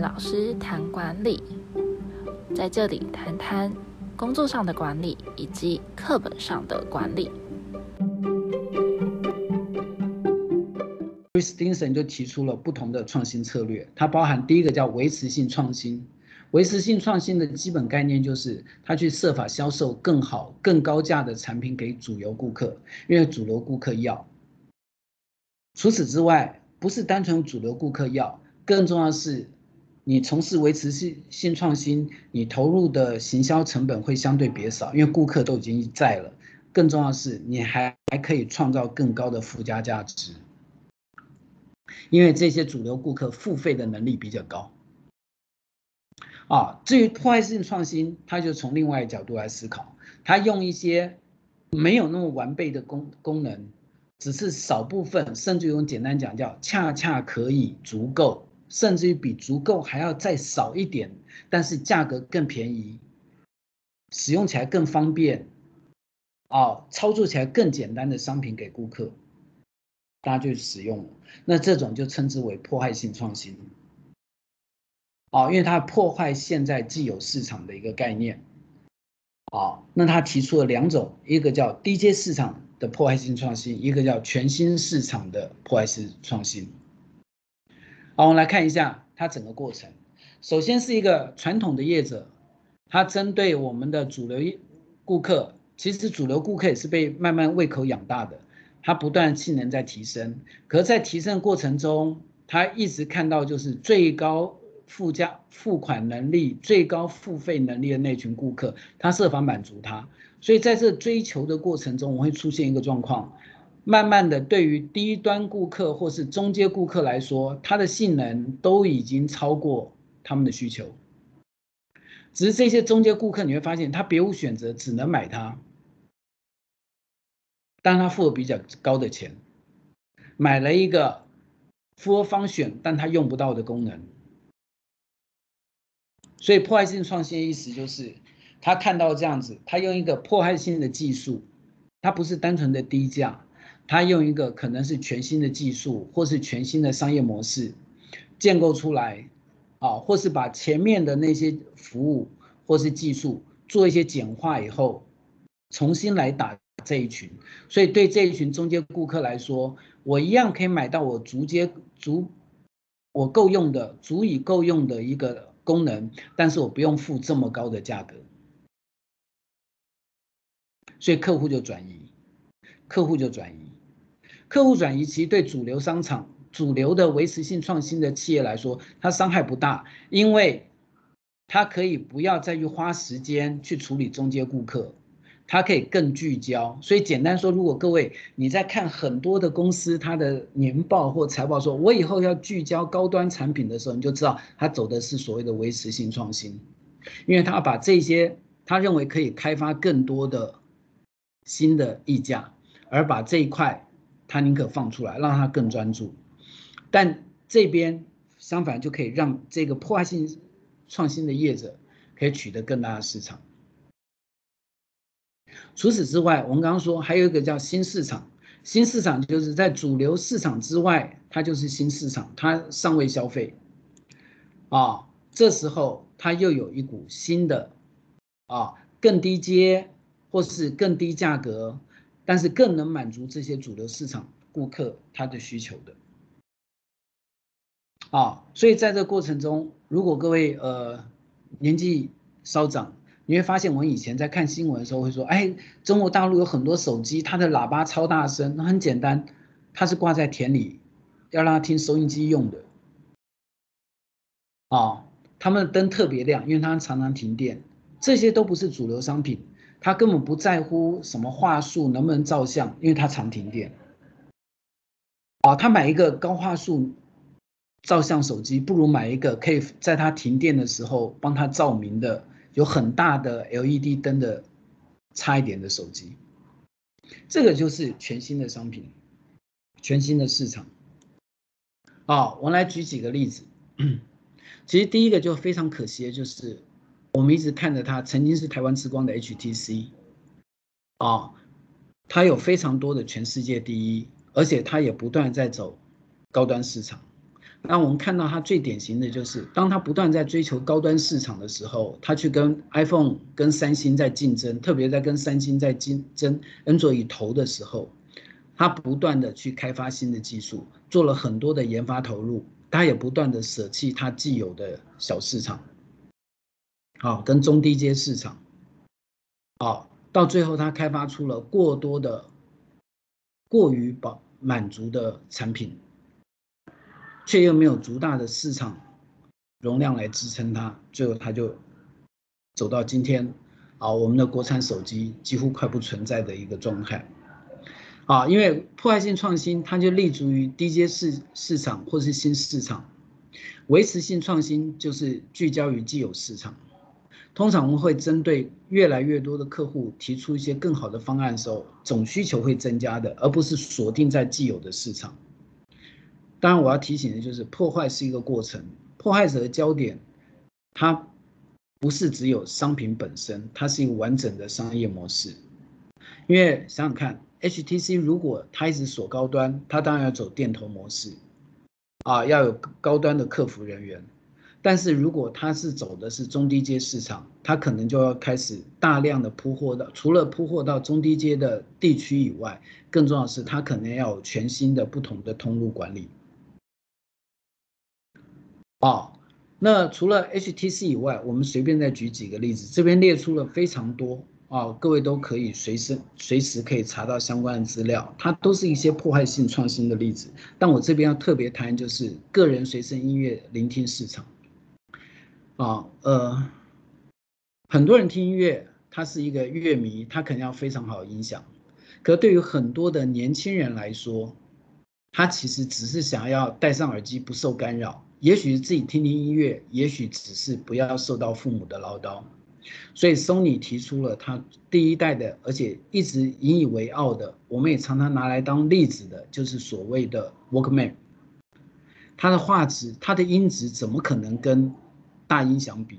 老师谈管理，在这里谈谈工作上的管理以及课本上的管理。Chris Stinson 就提出了不同的创新策略，它包含第一个叫维持性创新。维持性创新的基本概念就是，他去设法销售更好、更高价的产品给主流顾客，因为主流顾客要。除此之外，不是单纯主流顾客要，更重要是，你从事维持性性创新，你投入的行销成本会相对别少，因为顾客都已经在了。更重要的是，你还还可以创造更高的附加价值，因为这些主流顾客付费的能力比较高。啊，至于破坏性创新，他就从另外一角度来思考，他用一些没有那么完备的功功能，只是少部分，甚至用简单讲叫恰恰可以足够，甚至于比足够还要再少一点，但是价格更便宜，使用起来更方便，啊，操作起来更简单的商品给顾客，大家就使用了，那这种就称之为破坏性创新。啊，因为它破坏现在既有市场的一个概念，啊，那他提出了两种，一个叫低阶市场的破坏性创新，一个叫全新市场的破坏性创新。好，我们来看一下它整个过程。首先是一个传统的业者，他针对我们的主流顾客，其实主流顾客也是被慢慢胃口养大的，他不断性能在提升，可是在提升过程中，他一直看到就是最高。附加付款能力最高、付费能力的那群顾客，他设法满足他，所以在这追求的过程中，我会出现一个状况，慢慢的，对于低端顾客或是中阶顾客来说，它的性能都已经超过他们的需求。只是这些中阶顾客，你会发现他别无选择，只能买它，但他付了比较高的钱，买了一个 full function，但他用不到的功能。所以破坏性创新的意思就是，他看到这样子，他用一个破坏性的技术，他不是单纯的低价，他用一个可能是全新的技术，或是全新的商业模式建构出来，啊，或是把前面的那些服务或是技术做一些简化以后，重新来打这一群。所以对这一群中间顾客来说，我一样可以买到我足接足我够用的、足以够用的一个。功能，但是我不用付这么高的价格，所以客户就转移，客户就转移，客户转移其实对主流商场、主流的维持性创新的企业来说，它伤害不大，因为它可以不要再去花时间去处理中间顾客。它可以更聚焦，所以简单说，如果各位你在看很多的公司它的年报或财报，说我以后要聚焦高端产品的时候，你就知道它走的是所谓的维持性创新，因为它把这些他认为可以开发更多的新的溢价，而把这一块他宁可放出来，让他更专注，但这边相反就可以让这个破坏性创新的业者可以取得更大的市场。除此之外，我们刚刚说还有一个叫新市场，新市场就是在主流市场之外，它就是新市场，它尚未消费，啊，这时候它又有一股新的，啊，更低阶或是更低价格，但是更能满足这些主流市场顾客他的需求的，啊，所以在这过程中，如果各位呃年纪稍长。你会发现，我以前在看新闻的时候会说：“哎，中国大陆有很多手机，它的喇叭超大声。那很简单，它是挂在田里，要让它听收音机用的。啊，他们的灯特别亮，因为它常常停电。这些都不是主流商品，他根本不在乎什么话术能不能照相，因为他常停电。啊，他买一个高画素照相手机，不如买一个可以在他停电的时候帮他照明的。”有很大的 LED 灯的差一点的手机，这个就是全新的商品，全新的市场。啊，我来举几个例子。其实第一个就非常可惜的就是，我们一直看着它曾经是台湾之光的 HTC，啊，它有非常多的全世界第一，而且它也不断在走高端市场。那我们看到它最典型的就是，当它不断在追求高端市场的时候，它去跟 iPhone、跟三星在竞争，特别在跟三星在竞争 Android 头的时候，它不断的去开发新的技术，做了很多的研发投入，它也不断的舍弃它既有的小市场，好，跟中低阶市场，好，到最后它开发出了过多的、过于饱满足的产品。却又没有足大的市场容量来支撑它，最后它就走到今天啊，我们的国产手机几乎快不存在的一个状态啊，因为破坏性创新，它就立足于低阶市市场或是新市场；维持性创新就是聚焦于既有市场。通常我们会针对越来越多的客户提出一些更好的方案的时候，总需求会增加的，而不是锁定在既有的市场。当然，我要提醒的就是，破坏是一个过程。破坏者的焦点，它不是只有商品本身，它是一个完整的商业模式。因为想想看，HTC 如果它一直锁高端，它当然要走店头模式，啊，要有高端的客服人员。但是如果它是走的是中低阶市场，它可能就要开始大量的铺货到，除了铺货到中低阶的地区以外，更重要的是，它可能要有全新的不同的通路管理。哦，那除了 HTC 以外，我们随便再举几个例子，这边列出了非常多啊，各位都可以随时随时可以查到相关的资料，它都是一些破坏性创新的例子。但我这边要特别谈，就是个人随身音乐聆听市场。啊，呃，很多人听音乐，他是一个乐迷，他肯定要非常好的音响，可对于很多的年轻人来说，他其实只是想要戴上耳机不受干扰。也许自己听听音乐，也许只是不要受到父母的唠叨，所以 Sony 提出了他第一代的，而且一直引以为傲的，我们也常常拿来当例子的，就是所谓的 Walkman。它的画质、它的音质怎么可能跟大音响比？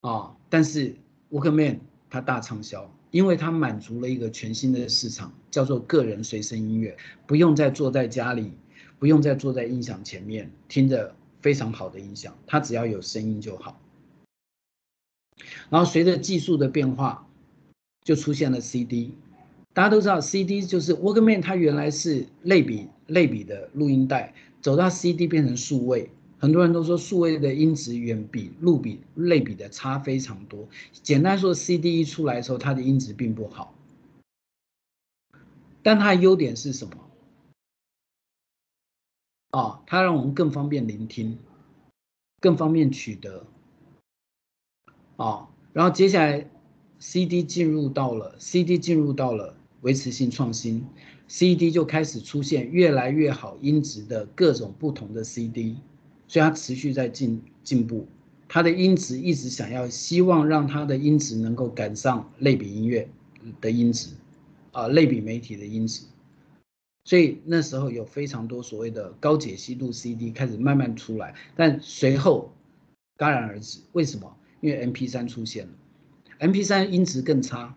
啊！但是 Walkman 它大畅销，因为它满足了一个全新的市场，叫做个人随身音乐，不用再坐在家里。不用再坐在音响前面听着非常好的音响，它只要有声音就好。然后随着技术的变化，就出现了 CD。大家都知道 CD 就是 Walkman，它原来是类比类比的录音带，走到 CD 变成数位。很多人都说数位的音质远比录比类比的差非常多。简单说，CD 一出来的时候，它的音质并不好，但它的优点是什么？啊，它让我们更方便聆听，更方便取得。啊，然后接下来，CD 进入到了 CD 进入到了维持性创新，CD 就开始出现越来越好音质的各种不同的 CD，所以它持续在进进步，它的音质一直想要希望让它的音质能够赶上类比音乐的音质，啊，类比媒体的音质。所以那时候有非常多所谓的高解析度 CD 开始慢慢出来，但随后戛然而止。为什么？因为 MP3 出现了，MP3 音质更差，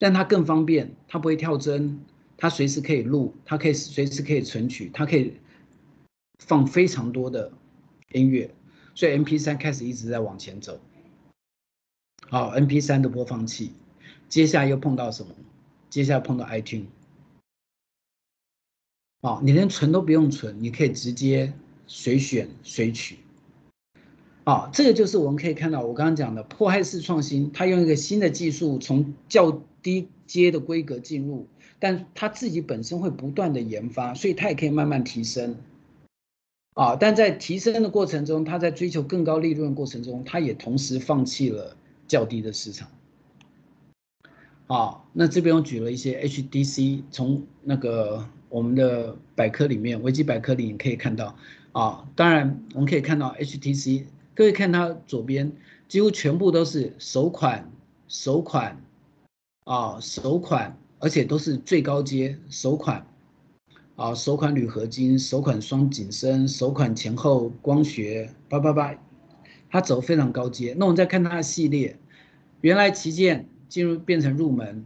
但它更方便，它不会跳帧，它随时可以录，它可以随时可以存取，它可以放非常多的音乐，所以 MP3 开始一直在往前走。好，MP3 的播放器，接下来又碰到什么？接下来碰到 iTunes。哦，你连存都不用存，你可以直接随选随取。啊，这个就是我们可以看到我刚刚讲的破坏式创新，它用一个新的技术从较低阶的规格进入，但它自己本身会不断的研发，所以它也可以慢慢提升。啊，但在提升的过程中，他在追求更高利润的过程中，他也同时放弃了较低的市场。啊，那这边我举了一些 HDC，从那个。我们的百科里面，维基百科里你可以看到，啊，当然我们可以看到 HTC，各位看它左边，几乎全部都是首款，首款，啊，首款，而且都是最高阶首款，啊，首款铝合金，首款双景深，首款前后光学，八八八，它走非常高阶。那我们再看它的系列，原来旗舰进入变成入门，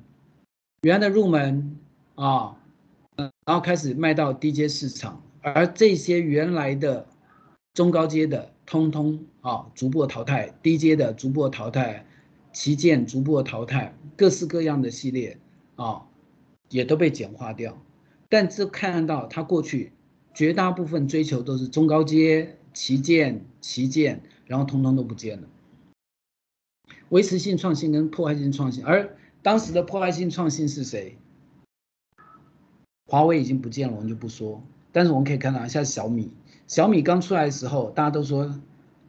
原来的入门，啊。然后开始卖到低阶市场，而这些原来的中高阶的，通通啊逐步淘汰，低阶的逐步淘汰，旗舰逐步淘汰，各式各样的系列啊也都被简化掉。但这看到他过去绝大部分追求都是中高阶旗舰旗舰，然后通通都不见了。维持性创新跟破坏性创新，而当时的破坏性创新是谁？华为已经不见了，我们就不说。但是我们可以看到，像小米，小米刚出来的时候，大家都说，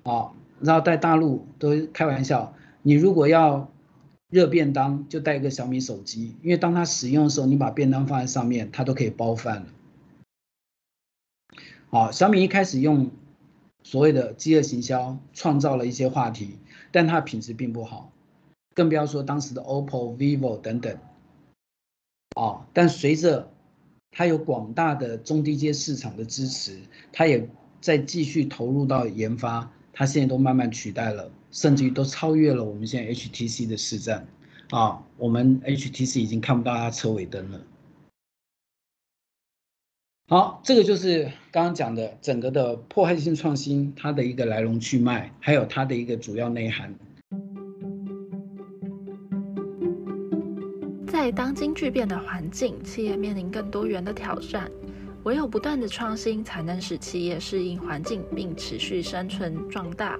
啊，然后在大陆都开玩笑，你如果要热便当，就带一个小米手机，因为当它使用的时候，你把便当放在上面，它都可以包饭了。好，小米一开始用所谓的饥饿行销，创造了一些话题，但它品质并不好，更不要说当时的 OPPO、vivo 等等。啊，但随着它有广大的中低阶市场的支持，它也在继续投入到研发，它现在都慢慢取代了，甚至于都超越了我们现在 HTC 的市占，啊，我们 HTC 已经看不到它车尾灯了。好，这个就是刚刚讲的整个的破坏性创新，它的一个来龙去脉，还有它的一个主要内涵。在当今巨变的环境，企业面临更多元的挑战，唯有不断的创新，才能使企业适应环境并持续生存壮大。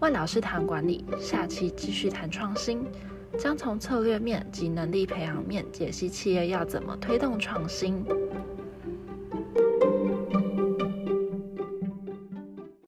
万老师谈管理，下期继续谈创新，将从策略面及能力培养面解析企业要怎么推动创新。